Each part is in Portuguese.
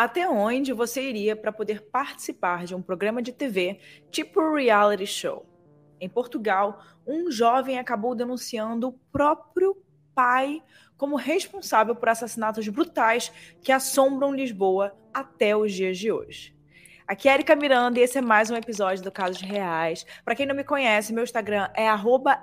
Até onde você iria para poder participar de um programa de TV tipo reality show? Em Portugal, um jovem acabou denunciando o próprio pai como responsável por assassinatos brutais que assombram Lisboa até os dias de hoje. Aqui é Erika Miranda e esse é mais um episódio do Casos Reais. Para quem não me conhece, meu Instagram é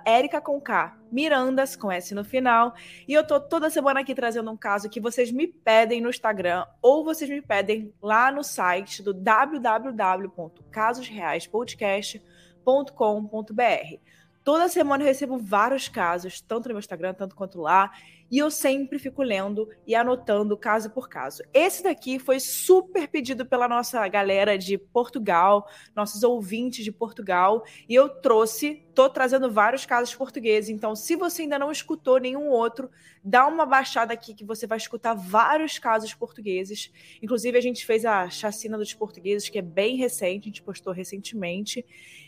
@erica_com_k, Mirandas com S no final, e eu tô toda semana aqui trazendo um caso que vocês me pedem no Instagram ou vocês me pedem lá no site do www.casosreaispodcast.com.br. Toda semana eu recebo vários casos, tanto no meu Instagram, tanto quanto lá, e eu sempre fico lendo e anotando caso por caso. Esse daqui foi super pedido pela nossa galera de Portugal, nossos ouvintes de Portugal, e eu trouxe, tô trazendo vários casos portugueses. Então, se você ainda não escutou nenhum outro, dá uma baixada aqui que você vai escutar vários casos portugueses. Inclusive, a gente fez a chacina dos portugueses, que é bem recente, a gente postou recentemente.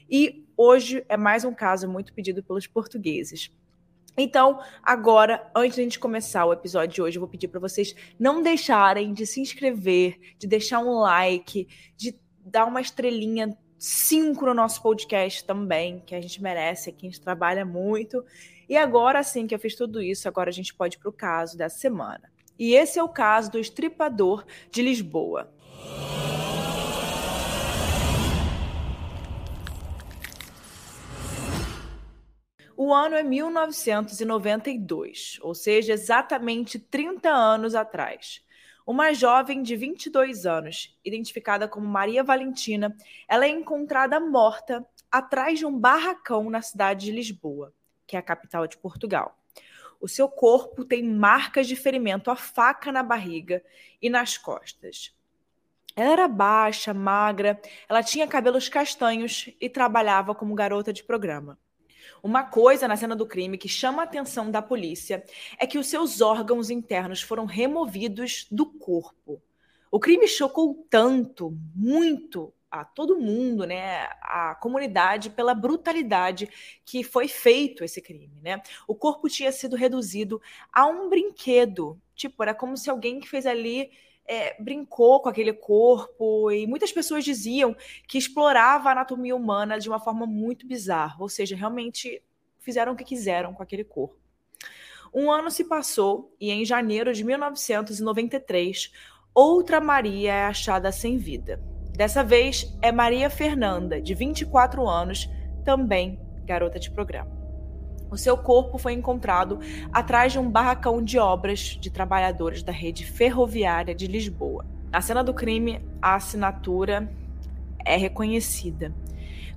E hoje é mais um caso muito pedido pelos portugueses. Então, agora, antes de a gente começar o episódio de hoje, eu vou pedir para vocês não deixarem de se inscrever, de deixar um like, de dar uma estrelinha cinco no nosso podcast também, que a gente merece aqui, a gente trabalha muito. E agora sim que eu fiz tudo isso, agora a gente pode ir para o caso dessa semana. E esse é o caso do estripador de Lisboa. O ano é 1992, ou seja, exatamente 30 anos atrás. Uma jovem de 22 anos, identificada como Maria Valentina, ela é encontrada morta atrás de um barracão na cidade de Lisboa, que é a capital de Portugal. O seu corpo tem marcas de ferimento à faca na barriga e nas costas. Ela era baixa, magra, ela tinha cabelos castanhos e trabalhava como garota de programa. Uma coisa na cena do crime que chama a atenção da polícia é que os seus órgãos internos foram removidos do corpo. O crime chocou tanto, muito a todo mundo, né, a comunidade pela brutalidade que foi feito esse crime, né? O corpo tinha sido reduzido a um brinquedo, tipo, era como se alguém que fez ali é, brincou com aquele corpo e muitas pessoas diziam que explorava a anatomia humana de uma forma muito bizarra, ou seja, realmente fizeram o que quiseram com aquele corpo. Um ano se passou e em janeiro de 1993, outra Maria é achada sem vida. Dessa vez é Maria Fernanda, de 24 anos, também garota de programa. O seu corpo foi encontrado atrás de um barracão de obras de trabalhadores da rede ferroviária de Lisboa. Na cena do crime, a assinatura é reconhecida.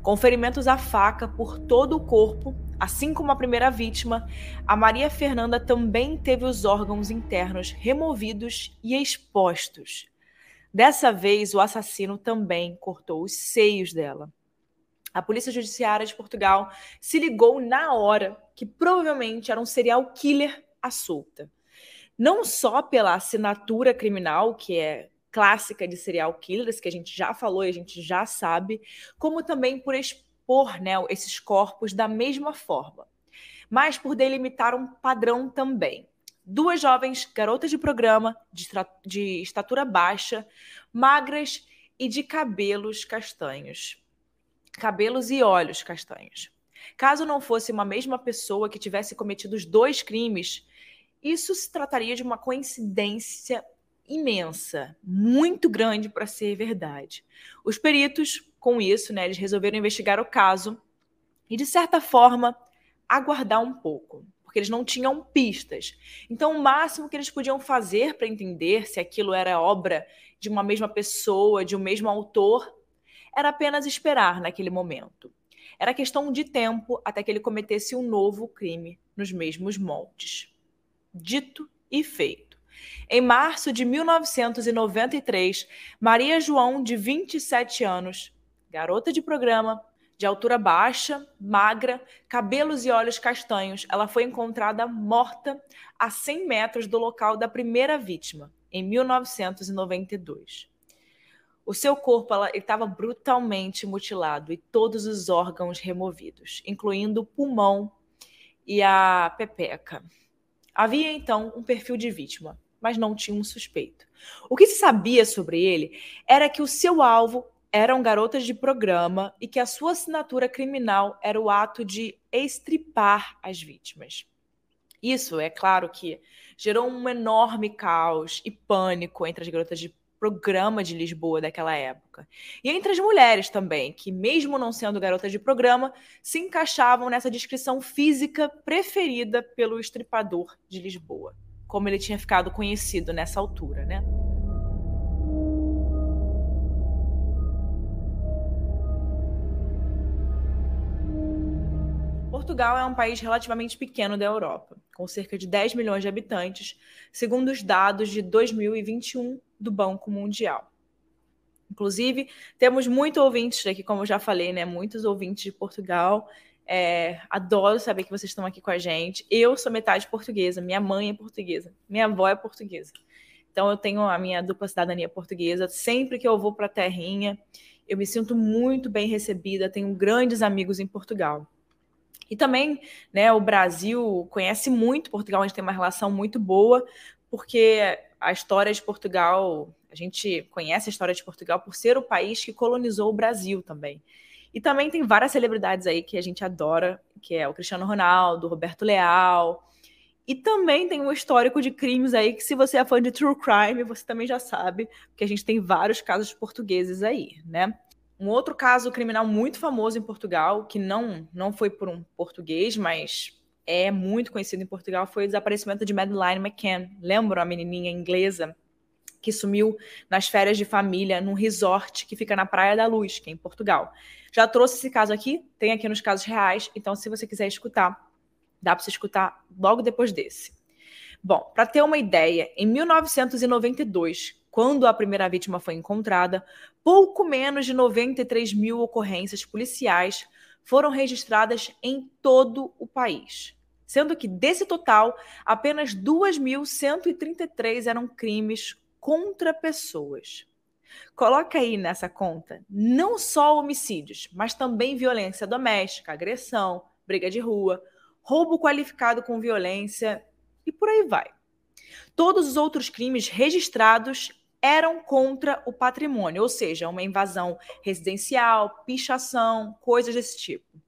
Com ferimentos à faca por todo o corpo, assim como a primeira vítima, a Maria Fernanda também teve os órgãos internos removidos e expostos. Dessa vez, o assassino também cortou os seios dela. A Polícia Judiciária de Portugal se ligou na hora que provavelmente era um serial killer à solta. Não só pela assinatura criminal, que é clássica de serial killers, que a gente já falou e a gente já sabe, como também por expor né, esses corpos da mesma forma, mas por delimitar um padrão também. Duas jovens garotas de programa, de, de estatura baixa, magras e de cabelos castanhos cabelos e olhos castanhos. Caso não fosse uma mesma pessoa que tivesse cometido os dois crimes, isso se trataria de uma coincidência imensa, muito grande para ser verdade. Os peritos, com isso, né, eles resolveram investigar o caso e, de certa forma, aguardar um pouco, porque eles não tinham pistas. Então, o máximo que eles podiam fazer para entender se aquilo era obra de uma mesma pessoa, de um mesmo autor, era apenas esperar naquele momento. Era questão de tempo até que ele cometesse um novo crime nos mesmos moldes. Dito e feito. Em março de 1993, Maria João, de 27 anos, garota de programa, de altura baixa, magra, cabelos e olhos castanhos, ela foi encontrada morta a 100 metros do local da primeira vítima, em 1992. O seu corpo estava brutalmente mutilado e todos os órgãos removidos, incluindo o pulmão e a pepeca. Havia então um perfil de vítima: mas não tinha um suspeito. O que se sabia sobre ele era que o seu alvo eram garotas de programa e que a sua assinatura criminal era o ato de estripar as vítimas. Isso, é claro que gerou um enorme caos e pânico entre as garotas de programa de Lisboa daquela época. E entre as mulheres também, que mesmo não sendo garotas de programa, se encaixavam nessa descrição física preferida pelo estripador de Lisboa, como ele tinha ficado conhecido nessa altura, né? Portugal é um país relativamente pequeno da Europa, com cerca de 10 milhões de habitantes, segundo os dados de 2021 do Banco Mundial. Inclusive, temos muitos ouvintes aqui, como eu já falei, né? Muitos ouvintes de Portugal. É, adoro saber que vocês estão aqui com a gente. Eu sou metade portuguesa, minha mãe é portuguesa, minha avó é portuguesa. Então eu tenho a minha dupla cidadania portuguesa. Sempre que eu vou para a terrinha, eu me sinto muito bem recebida. Tenho grandes amigos em Portugal. E também, né, o Brasil conhece muito Portugal, a gente tem uma relação muito boa, porque a história de Portugal, a gente conhece a história de Portugal por ser o país que colonizou o Brasil também. E também tem várias celebridades aí que a gente adora, que é o Cristiano Ronaldo, o Roberto Leal. E também tem um histórico de crimes aí que, se você é fã de true crime, você também já sabe, porque a gente tem vários casos portugueses aí, né? Um outro caso criminal muito famoso em Portugal, que não, não foi por um português, mas é muito conhecido em Portugal, foi o desaparecimento de Madeleine McCann. Lembram a menininha inglesa que sumiu nas férias de família num resort que fica na Praia da Luz, que é em Portugal. Já trouxe esse caso aqui, tem aqui nos casos reais, então se você quiser escutar, dá para você escutar logo depois desse. Bom, para ter uma ideia, em 1992, quando a primeira vítima foi encontrada, pouco menos de 93 mil ocorrências policiais foram registradas em todo o país. Sendo que, desse total, apenas 2.133 eram crimes contra pessoas. Coloca aí nessa conta não só homicídios, mas também violência doméstica, agressão, briga de rua, roubo qualificado com violência e por aí vai. Todos os outros crimes registrados eram contra o patrimônio, ou seja, uma invasão residencial, pichação, coisas desse tipo.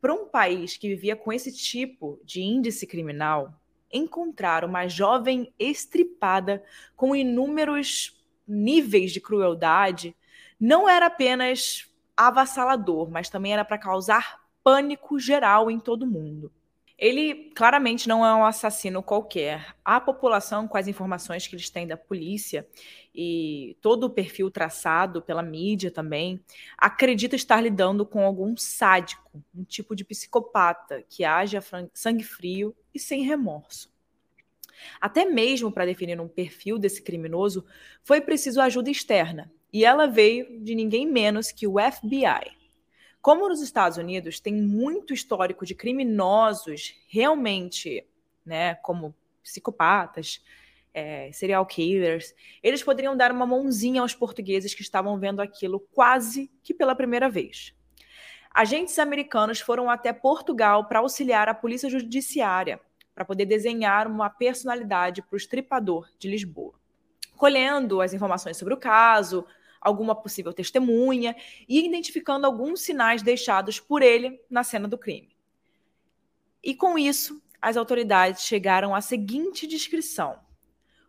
Para um país que vivia com esse tipo de índice criminal, encontrar uma jovem estripada com inúmeros níveis de crueldade não era apenas avassalador, mas também era para causar pânico geral em todo mundo. Ele claramente não é um assassino qualquer. A população, com as informações que eles têm da polícia e todo o perfil traçado pela mídia também, acredita estar lidando com algum sádico, um tipo de psicopata que age a sangue frio e sem remorso. Até mesmo para definir um perfil desse criminoso, foi preciso ajuda externa, e ela veio de ninguém menos que o FBI. Como nos Estados Unidos tem muito histórico de criminosos realmente, né, como psicopatas, é, serial killers, eles poderiam dar uma mãozinha aos portugueses que estavam vendo aquilo quase que pela primeira vez. Agentes americanos foram até Portugal para auxiliar a polícia judiciária para poder desenhar uma personalidade para o estripador de Lisboa. Colhendo as informações sobre o caso, alguma possível testemunha e identificando alguns sinais deixados por ele na cena do crime. E com isso, as autoridades chegaram à seguinte descrição: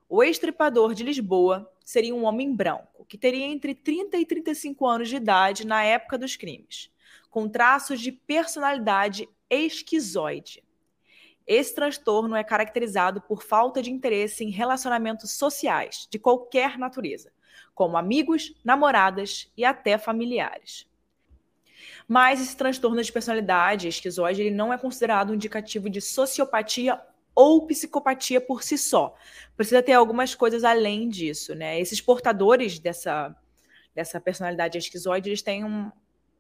o estripador de Lisboa seria um homem branco, que teria entre 30 e 35 anos de idade na época dos crimes, com traços de personalidade esquizoide. Esse transtorno é caracterizado por falta de interesse em relacionamentos sociais, de qualquer natureza, como amigos, namoradas e até familiares. Mas esse transtorno de personalidade esquizoide ele não é considerado um indicativo de sociopatia ou psicopatia por si só. Precisa ter algumas coisas além disso, né? Esses portadores dessa, dessa personalidade esquizoide, eles têm um,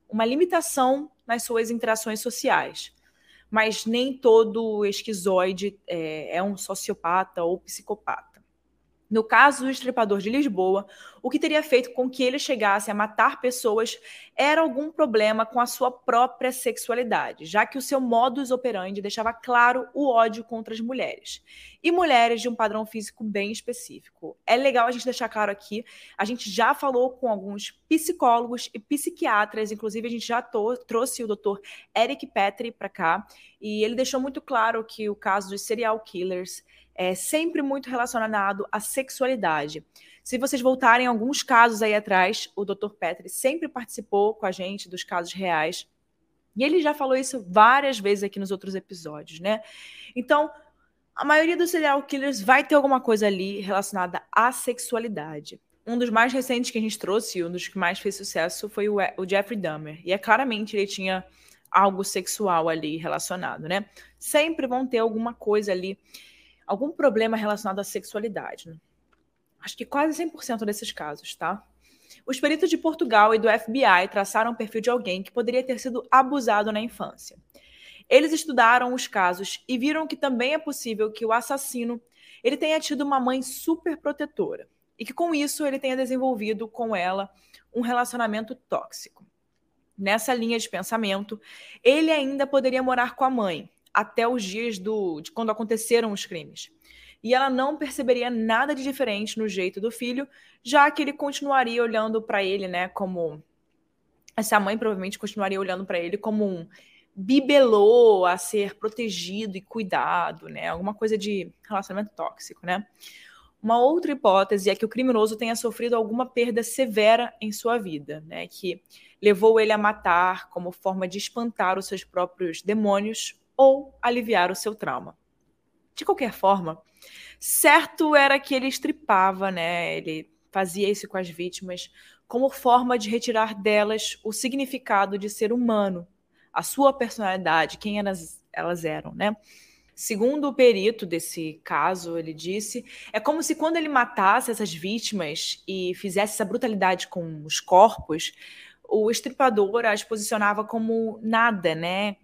uma limitação nas suas interações sociais. Mas nem todo esquizoide é, é um sociopata ou psicopata. No caso do estripador de Lisboa, o que teria feito com que ele chegasse a matar pessoas era algum problema com a sua própria sexualidade, já que o seu modus operandi deixava claro o ódio contra as mulheres. E mulheres de um padrão físico bem específico. É legal a gente deixar claro aqui, a gente já falou com alguns psicólogos e psiquiatras, inclusive a gente já trouxe o doutor Eric Petri para cá, e ele deixou muito claro que o caso dos serial killers é sempre muito relacionado à sexualidade. Se vocês voltarem alguns casos aí atrás, o Dr. Petri sempre participou com a gente dos casos reais. E ele já falou isso várias vezes aqui nos outros episódios, né? Então, a maioria dos serial killers vai ter alguma coisa ali relacionada à sexualidade. Um dos mais recentes que a gente trouxe, um dos que mais fez sucesso, foi o, o Jeffrey Dahmer. E é claramente ele tinha algo sexual ali relacionado, né? Sempre vão ter alguma coisa ali algum problema relacionado à sexualidade. Né? Acho que quase 100% desses casos, tá? Os peritos de Portugal e do FBI traçaram o perfil de alguém que poderia ter sido abusado na infância. Eles estudaram os casos e viram que também é possível que o assassino ele tenha tido uma mãe super protetora e que com isso ele tenha desenvolvido com ela um relacionamento tóxico. Nessa linha de pensamento, ele ainda poderia morar com a mãe, até os dias do, de quando aconteceram os crimes. E ela não perceberia nada de diferente no jeito do filho, já que ele continuaria olhando para ele, né, como essa mãe provavelmente continuaria olhando para ele como um bibelô a ser protegido e cuidado, né? Alguma coisa de relacionamento tóxico, né? Uma outra hipótese é que o criminoso tenha sofrido alguma perda severa em sua vida, né? Que levou ele a matar como forma de espantar os seus próprios demônios ou aliviar o seu trauma. De qualquer forma, certo era que ele estripava, né? Ele fazia isso com as vítimas como forma de retirar delas o significado de ser humano, a sua personalidade, quem elas, elas eram, né? Segundo o perito desse caso, ele disse, é como se quando ele matasse essas vítimas e fizesse essa brutalidade com os corpos, o estripador as posicionava como nada, né?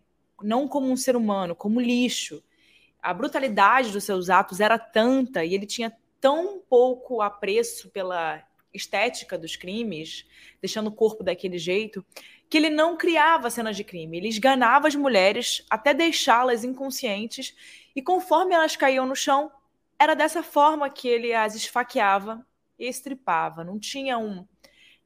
Não como um ser humano, como lixo. A brutalidade dos seus atos era tanta e ele tinha tão pouco apreço pela estética dos crimes, deixando o corpo daquele jeito, que ele não criava cenas de crime. Ele esganava as mulheres até deixá-las inconscientes e conforme elas caíam no chão, era dessa forma que ele as esfaqueava e estripava. Não tinha um,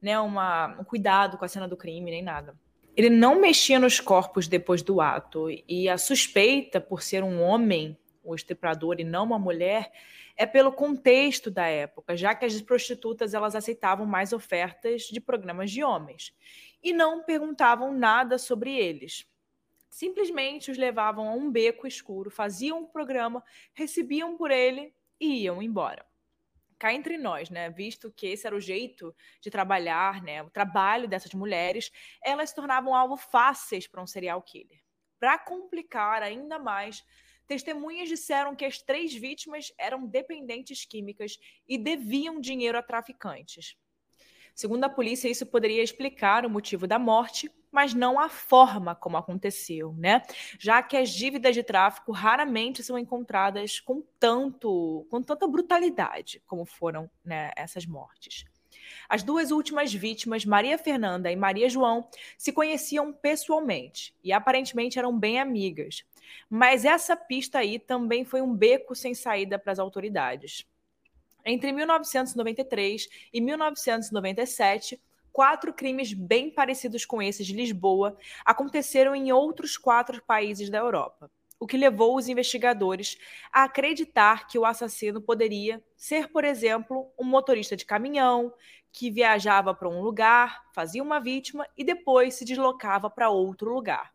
né, uma, um cuidado com a cena do crime nem nada ele não mexia nos corpos depois do ato. E a suspeita, por ser um homem, o estuprador, e não uma mulher, é pelo contexto da época, já que as prostitutas elas aceitavam mais ofertas de programas de homens e não perguntavam nada sobre eles. Simplesmente os levavam a um beco escuro, faziam um programa, recebiam por ele e iam embora cá entre nós, né? Visto que esse era o jeito de trabalhar, né? O trabalho dessas mulheres, elas se tornavam alvo fáceis para um serial killer. Para complicar ainda mais, testemunhas disseram que as três vítimas eram dependentes químicas e deviam dinheiro a traficantes. Segundo a polícia, isso poderia explicar o motivo da morte, mas não a forma como aconteceu, né? Já que as dívidas de tráfico raramente são encontradas com tanto, com tanta brutalidade como foram né, essas mortes. As duas últimas vítimas, Maria Fernanda e Maria João, se conheciam pessoalmente e aparentemente eram bem amigas. Mas essa pista aí também foi um beco sem saída para as autoridades. Entre 1993 e 1997, quatro crimes bem parecidos com esses de Lisboa aconteceram em outros quatro países da Europa, o que levou os investigadores a acreditar que o assassino poderia ser, por exemplo, um motorista de caminhão que viajava para um lugar, fazia uma vítima e depois se deslocava para outro lugar.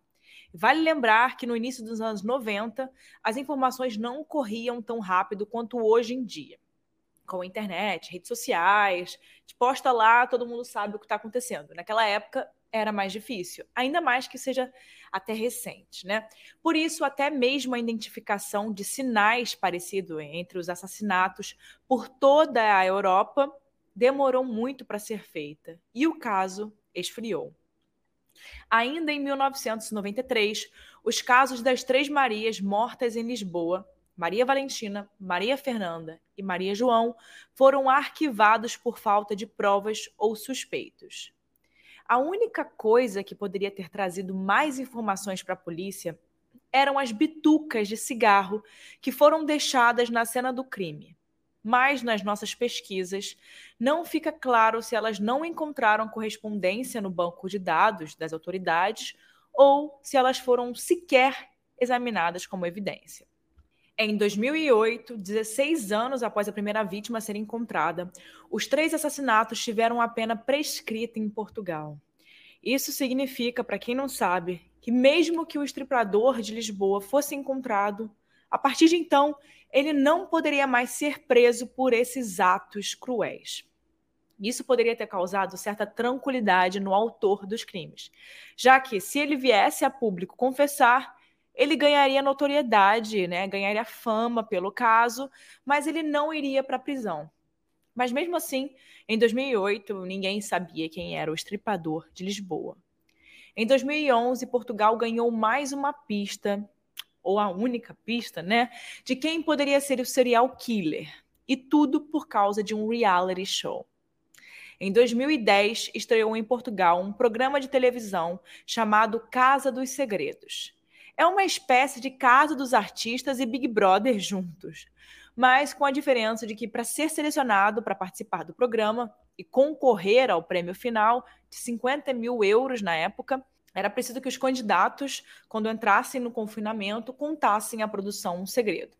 Vale lembrar que no início dos anos 90, as informações não corriam tão rápido quanto hoje em dia com a internet, redes sociais, posta lá, todo mundo sabe o que está acontecendo. Naquela época era mais difícil, ainda mais que seja até recente, né? Por isso, até mesmo a identificação de sinais parecidos entre os assassinatos por toda a Europa demorou muito para ser feita e o caso esfriou. Ainda em 1993, os casos das Três Marias mortas em Lisboa Maria Valentina, Maria Fernanda e Maria João foram arquivados por falta de provas ou suspeitos. A única coisa que poderia ter trazido mais informações para a polícia eram as bitucas de cigarro que foram deixadas na cena do crime. Mas nas nossas pesquisas, não fica claro se elas não encontraram correspondência no banco de dados das autoridades ou se elas foram sequer examinadas como evidência. Em 2008, 16 anos após a primeira vítima ser encontrada, os três assassinatos tiveram a pena prescrita em Portugal. Isso significa, para quem não sabe, que mesmo que o estuprador de Lisboa fosse encontrado, a partir de então, ele não poderia mais ser preso por esses atos cruéis. Isso poderia ter causado certa tranquilidade no autor dos crimes, já que, se ele viesse a público confessar, ele ganharia notoriedade, né? ganharia fama pelo caso, mas ele não iria para a prisão. Mas mesmo assim, em 2008, ninguém sabia quem era o estripador de Lisboa. Em 2011, Portugal ganhou mais uma pista, ou a única pista, né, de quem poderia ser o serial killer. E tudo por causa de um reality show. Em 2010, estreou em Portugal um programa de televisão chamado Casa dos Segredos. É uma espécie de Casa dos Artistas e Big Brother juntos, mas com a diferença de que, para ser selecionado para participar do programa e concorrer ao prêmio final de 50 mil euros na época, era preciso que os candidatos, quando entrassem no confinamento, contassem a produção um segredo.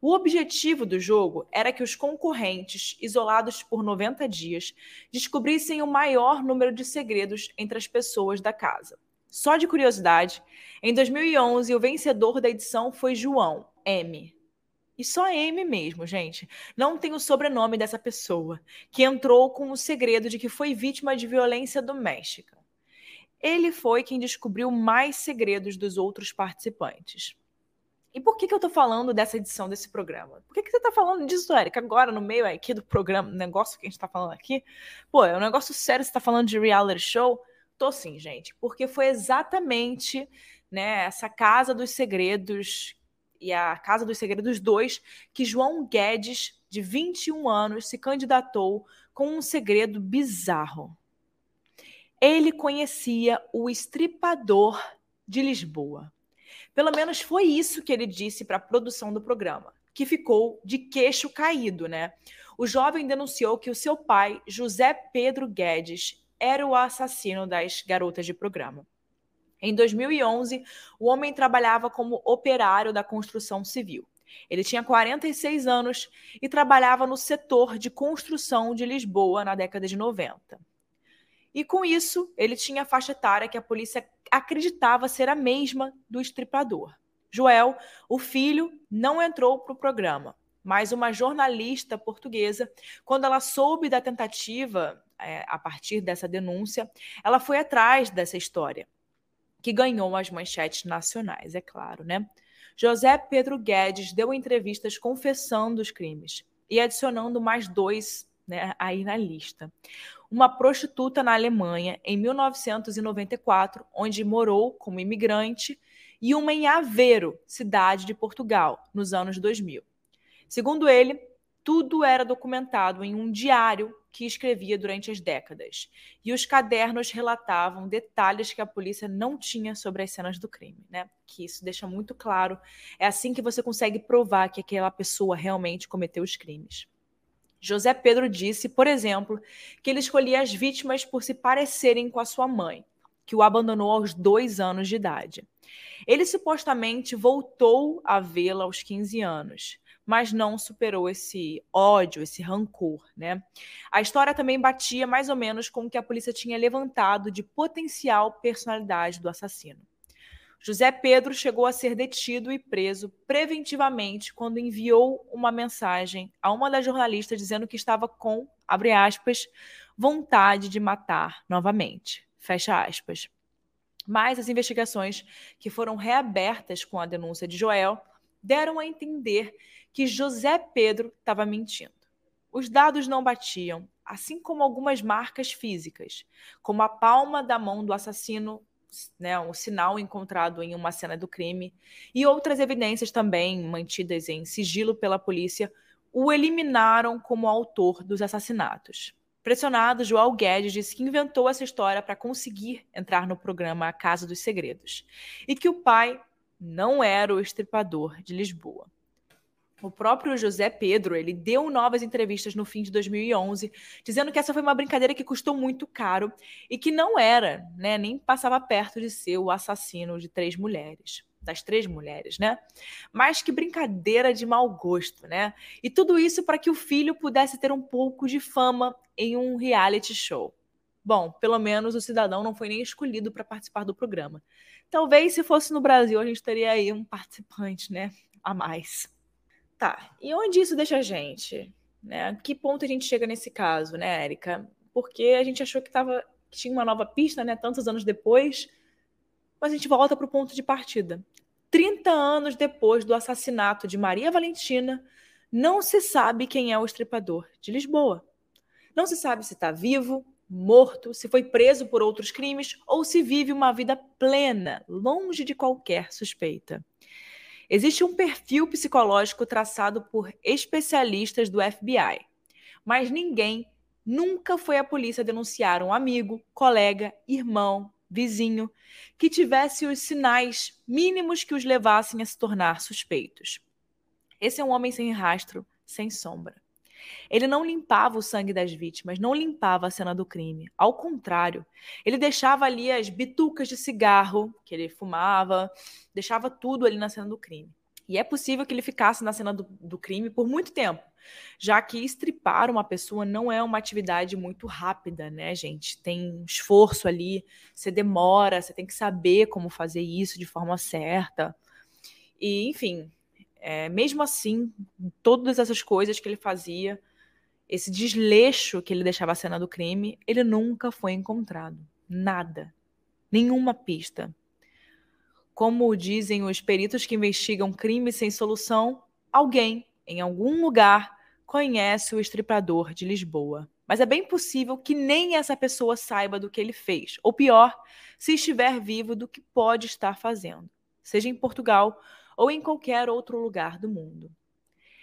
O objetivo do jogo era que os concorrentes, isolados por 90 dias, descobrissem o maior número de segredos entre as pessoas da casa. Só de curiosidade, em 2011 o vencedor da edição foi João M. E só M mesmo, gente. Não tem o sobrenome dessa pessoa, que entrou com o segredo de que foi vítima de violência doméstica. Ele foi quem descobriu mais segredos dos outros participantes. E por que, que eu tô falando dessa edição desse programa? Por que, que você tá falando disso, Érica, agora no meio aqui do programa, negócio que a gente tá falando aqui? Pô, é um negócio sério, você tá falando de reality show? Tô sim, gente, porque foi exatamente né, essa Casa dos Segredos e a Casa dos Segredos 2 que João Guedes, de 21 anos, se candidatou com um segredo bizarro. Ele conhecia o estripador de Lisboa. Pelo menos foi isso que ele disse para a produção do programa, que ficou de queixo caído, né? O jovem denunciou que o seu pai, José Pedro Guedes, era o assassino das garotas de programa. Em 2011, o homem trabalhava como operário da construção civil. Ele tinha 46 anos e trabalhava no setor de construção de Lisboa na década de 90. E com isso, ele tinha a faixa etária que a polícia acreditava ser a mesma do estripador. Joel, o filho, não entrou para o programa, mas uma jornalista portuguesa, quando ela soube da tentativa, é, a partir dessa denúncia, ela foi atrás dessa história, que ganhou as manchetes nacionais, é claro, né? José Pedro Guedes deu entrevistas confessando os crimes e adicionando mais dois né, aí na lista uma prostituta na Alemanha em 1994, onde morou como imigrante, e uma em Aveiro, cidade de Portugal, nos anos 2000. Segundo ele, tudo era documentado em um diário que escrevia durante as décadas, e os cadernos relatavam detalhes que a polícia não tinha sobre as cenas do crime, né? Que isso deixa muito claro. É assim que você consegue provar que aquela pessoa realmente cometeu os crimes. José Pedro disse, por exemplo, que ele escolhia as vítimas por se parecerem com a sua mãe, que o abandonou aos dois anos de idade. Ele supostamente voltou a vê-la aos 15 anos, mas não superou esse ódio, esse rancor, né? A história também batia mais ou menos com o que a polícia tinha levantado de potencial personalidade do assassino. José Pedro chegou a ser detido e preso preventivamente quando enviou uma mensagem a uma das jornalistas dizendo que estava com, abre aspas, vontade de matar novamente, fecha aspas. Mas as investigações que foram reabertas com a denúncia de Joel deram a entender que José Pedro estava mentindo. Os dados não batiam, assim como algumas marcas físicas, como a palma da mão do assassino né, um sinal encontrado em uma cena do crime, e outras evidências também mantidas em sigilo pela polícia o eliminaram como autor dos assassinatos. Pressionado, João Guedes disse que inventou essa história para conseguir entrar no programa A Casa dos Segredos e que o pai não era o estripador de Lisboa. O próprio José Pedro, ele deu novas entrevistas no fim de 2011, dizendo que essa foi uma brincadeira que custou muito caro e que não era, né, nem passava perto de ser o assassino de três mulheres, das três mulheres, né? Mas que brincadeira de mau gosto, né? E tudo isso para que o filho pudesse ter um pouco de fama em um reality show. Bom, pelo menos o cidadão não foi nem escolhido para participar do programa. Talvez se fosse no Brasil a gente teria aí um participante, né, a mais. Tá, e onde isso deixa a gente? Né? Que ponto a gente chega nesse caso, né, Érica? Porque a gente achou que, tava, que tinha uma nova pista, né, tantos anos depois, mas a gente volta para o ponto de partida. 30 anos depois do assassinato de Maria Valentina, não se sabe quem é o estripador de Lisboa. Não se sabe se está vivo, morto, se foi preso por outros crimes ou se vive uma vida plena, longe de qualquer suspeita. Existe um perfil psicológico traçado por especialistas do FBI, mas ninguém nunca foi à polícia denunciar um amigo, colega, irmão, vizinho que tivesse os sinais mínimos que os levassem a se tornar suspeitos. Esse é um homem sem rastro, sem sombra. Ele não limpava o sangue das vítimas, não limpava a cena do crime. Ao contrário, ele deixava ali as bitucas de cigarro que ele fumava, deixava tudo ali na cena do crime. E é possível que ele ficasse na cena do, do crime por muito tempo, já que estripar uma pessoa não é uma atividade muito rápida, né, gente? Tem um esforço ali, você demora, você tem que saber como fazer isso de forma certa. E, enfim, é, mesmo assim, todas essas coisas que ele fazia, esse desleixo que ele deixava a cena do crime, ele nunca foi encontrado. Nada. Nenhuma pista. Como dizem os peritos que investigam crimes sem solução, alguém, em algum lugar, conhece o estripador de Lisboa. Mas é bem possível que nem essa pessoa saiba do que ele fez. Ou pior, se estiver vivo, do que pode estar fazendo, seja em Portugal ou em qualquer outro lugar do mundo.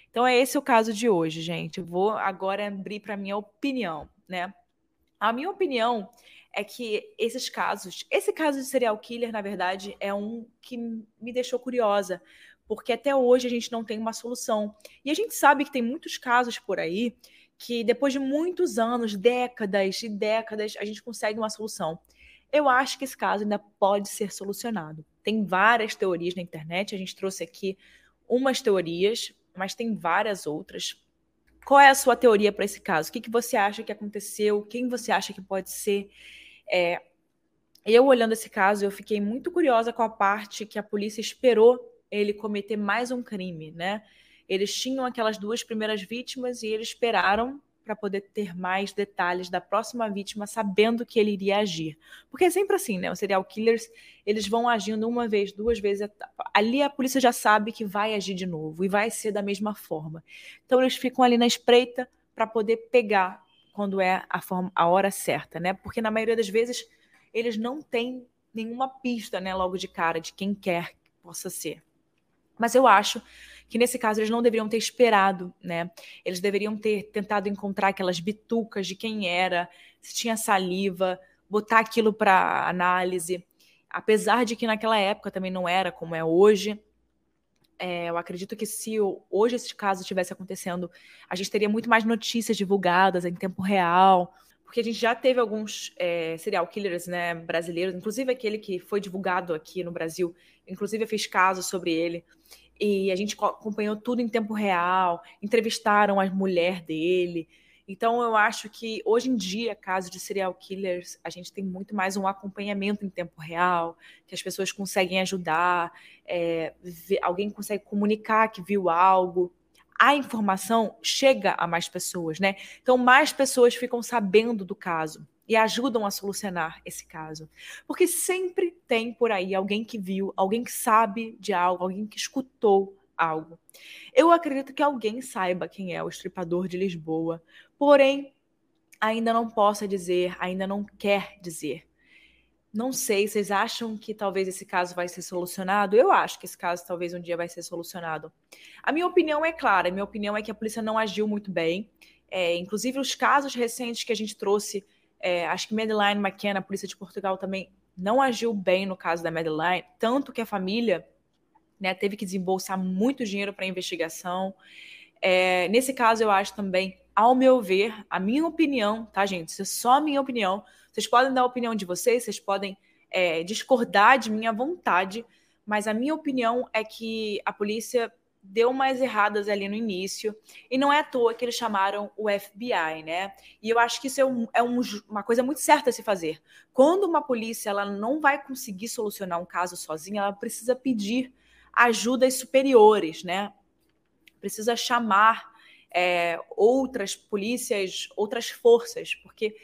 Então é esse o caso de hoje, gente. Eu vou agora abrir para minha opinião, né? A minha opinião é que esses casos, esse caso de serial killer, na verdade, é um que me deixou curiosa, porque até hoje a gente não tem uma solução. E a gente sabe que tem muitos casos por aí que depois de muitos anos, décadas e décadas, a gente consegue uma solução. Eu acho que esse caso ainda pode ser solucionado. Tem várias teorias na internet, a gente trouxe aqui umas teorias, mas tem várias outras. Qual é a sua teoria para esse caso? O que, que você acha que aconteceu? Quem você acha que pode ser? É, eu olhando esse caso, eu fiquei muito curiosa com a parte que a polícia esperou ele cometer mais um crime, né? Eles tinham aquelas duas primeiras vítimas e eles esperaram para poder ter mais detalhes da próxima vítima, sabendo que ele iria agir. Porque é sempre assim, né? Os serial killers, eles vão agindo uma vez, duas vezes. Ali a polícia já sabe que vai agir de novo e vai ser da mesma forma. Então eles ficam ali na espreita para poder pegar quando é a, forma, a hora certa, né? Porque na maioria das vezes eles não têm nenhuma pista, né, logo de cara de quem quer que possa ser. Mas eu acho que nesse caso eles não deveriam ter esperado, né? Eles deveriam ter tentado encontrar aquelas bitucas de quem era, se tinha saliva, botar aquilo para análise. Apesar de que naquela época também não era como é hoje. É, eu acredito que se hoje esse caso estivesse acontecendo, a gente teria muito mais notícias divulgadas em tempo real, porque a gente já teve alguns é, serial killers né, brasileiros, inclusive aquele que foi divulgado aqui no Brasil, inclusive eu fiz caso sobre ele, e a gente acompanhou tudo em tempo real, entrevistaram a mulher dele. Então, eu acho que hoje em dia, caso de serial killers, a gente tem muito mais um acompanhamento em tempo real, que as pessoas conseguem ajudar, é, alguém consegue comunicar que viu algo. A informação chega a mais pessoas, né? Então, mais pessoas ficam sabendo do caso e ajudam a solucionar esse caso. Porque sempre tem por aí alguém que viu, alguém que sabe de algo, alguém que escutou algo. Eu acredito que alguém saiba quem é o estripador de Lisboa, porém ainda não possa dizer, ainda não quer dizer. não sei, vocês acham que talvez esse caso vai ser solucionado? Eu acho que esse caso talvez um dia vai ser solucionado. A minha opinião é clara, a minha opinião é que a polícia não agiu muito bem. É, inclusive, os casos recentes que a gente trouxe, é, acho que Madeline McKenna, a polícia de Portugal, também não agiu bem no caso da Madeline, tanto que a família né, teve que desembolsar muito dinheiro para a investigação. É, nesse caso, eu acho também, ao meu ver, a minha opinião, tá, gente? Isso é só a minha opinião. Vocês podem dar a opinião de vocês, vocês podem é, discordar de minha vontade, mas a minha opinião é que a polícia deu umas erradas ali no início, e não é à toa que eles chamaram o FBI, né? E eu acho que isso é, um, é um, uma coisa muito certa a se fazer. Quando uma polícia ela não vai conseguir solucionar um caso sozinha, ela precisa pedir ajudas superiores, né? Precisa chamar é, outras polícias, outras forças, porque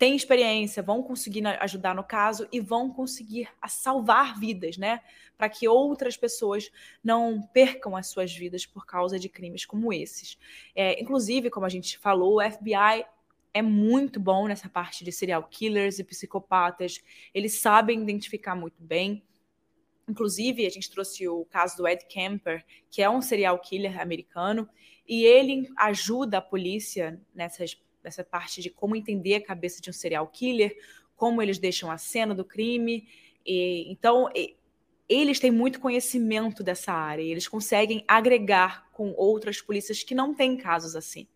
têm experiência, vão conseguir ajudar no caso e vão conseguir salvar vidas, né? Para que outras pessoas não percam as suas vidas por causa de crimes como esses. É, inclusive, como a gente falou, o FBI é muito bom nessa parte de serial killers e psicopatas. Eles sabem identificar muito bem. Inclusive, a gente trouxe o caso do Ed Kemper, que é um serial killer americano, e ele ajuda a polícia nessas, nessa parte de como entender a cabeça de um serial killer, como eles deixam a cena do crime. E, então, e, eles têm muito conhecimento dessa área, eles conseguem agregar com outras polícias que não têm casos assim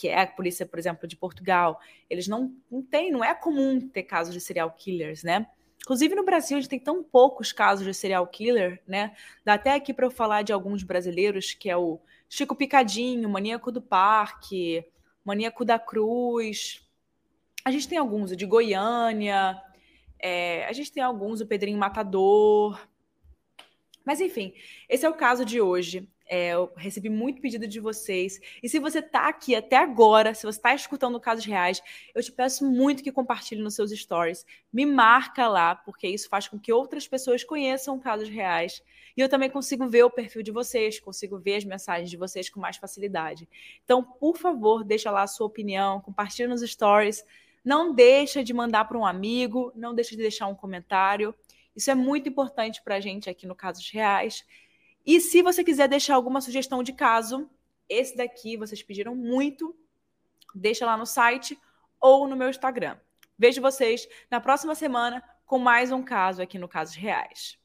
que é a polícia, por exemplo, de Portugal, eles não, não têm, não é comum ter casos de serial killers, né? Inclusive no Brasil, a gente tem tão poucos casos de serial killer, né? Dá até aqui para eu falar de alguns brasileiros, que é o Chico Picadinho, Maníaco do Parque, Maníaco da Cruz. A gente tem alguns, o de Goiânia, é, a gente tem alguns, o Pedrinho Matador. Mas enfim, esse é o caso de hoje. É, eu recebi muito pedido de vocês. E se você está aqui até agora, se você está escutando casos reais, eu te peço muito que compartilhe nos seus stories. Me marca lá, porque isso faz com que outras pessoas conheçam casos reais. E eu também consigo ver o perfil de vocês, consigo ver as mensagens de vocês com mais facilidade. Então, por favor, deixa lá a sua opinião, compartilhe nos stories. Não deixa de mandar para um amigo, não deixa de deixar um comentário. Isso é muito importante para a gente aqui no Casos Reais. E se você quiser deixar alguma sugestão de caso, esse daqui vocês pediram muito, deixa lá no site ou no meu Instagram. Vejo vocês na próxima semana com mais um caso aqui no Casos Reais.